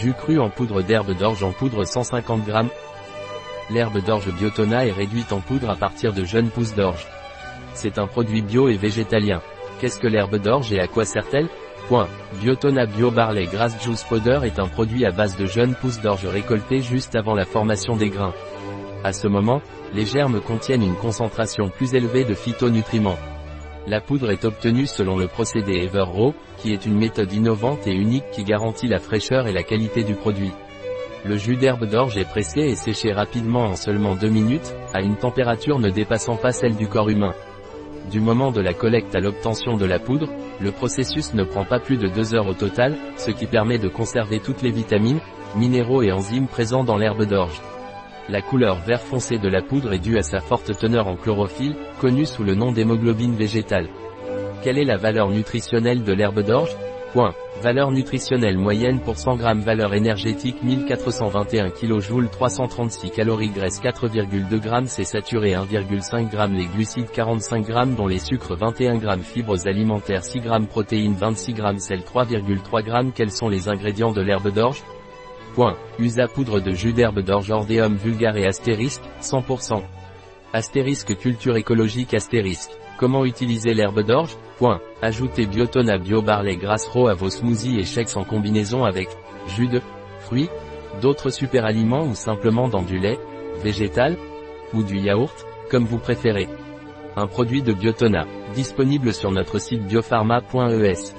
Jus cru en poudre d'herbe d'orge en poudre 150 g. L'herbe d'orge Biotona est réduite en poudre à partir de jeunes pousses d'orge. C'est un produit bio et végétalien. Qu'est-ce que l'herbe d'orge et à quoi sert-elle? Point. Biotona Bio Barley Grass Juice Powder est un produit à base de jeunes pousses d'orge récoltées juste avant la formation des grains. À ce moment, les germes contiennent une concentration plus élevée de phytonutriments. La poudre est obtenue selon le procédé Everraw, qui est une méthode innovante et unique qui garantit la fraîcheur et la qualité du produit. Le jus d'herbe d'orge est pressé et séché rapidement en seulement 2 minutes, à une température ne dépassant pas celle du corps humain. Du moment de la collecte à l'obtention de la poudre, le processus ne prend pas plus de 2 heures au total, ce qui permet de conserver toutes les vitamines, minéraux et enzymes présents dans l'herbe d'orge. La couleur vert foncé de la poudre est due à sa forte teneur en chlorophylle, connue sous le nom d'hémoglobine végétale. Quelle est la valeur nutritionnelle de l'herbe d'orge? Point. Valeur nutritionnelle moyenne pour 100 g Valeur énergétique 1421 kJ 336 calories Graisse. 4,2 g C'est saturé. 1,5 g Les glucides. 45 g dont les sucres. 21 g Fibres alimentaires. 6 g Protéines. 26 g Sel. 3,3 g Quels sont les ingrédients de l'herbe d'orge? Point. USA poudre de jus d'herbe d'orge Ordeum vulgare et astérisque, 100%. Astérisque culture écologique astérisque. Comment utiliser l'herbe d'orge? Point. Ajoutez Biotona Bio Barley Grass Raw à vos smoothies et shakes en combinaison avec jus de fruits, d'autres superaliments ou simplement dans du lait, végétal, ou du yaourt, comme vous préférez. Un produit de Biotona, disponible sur notre site biopharma.es.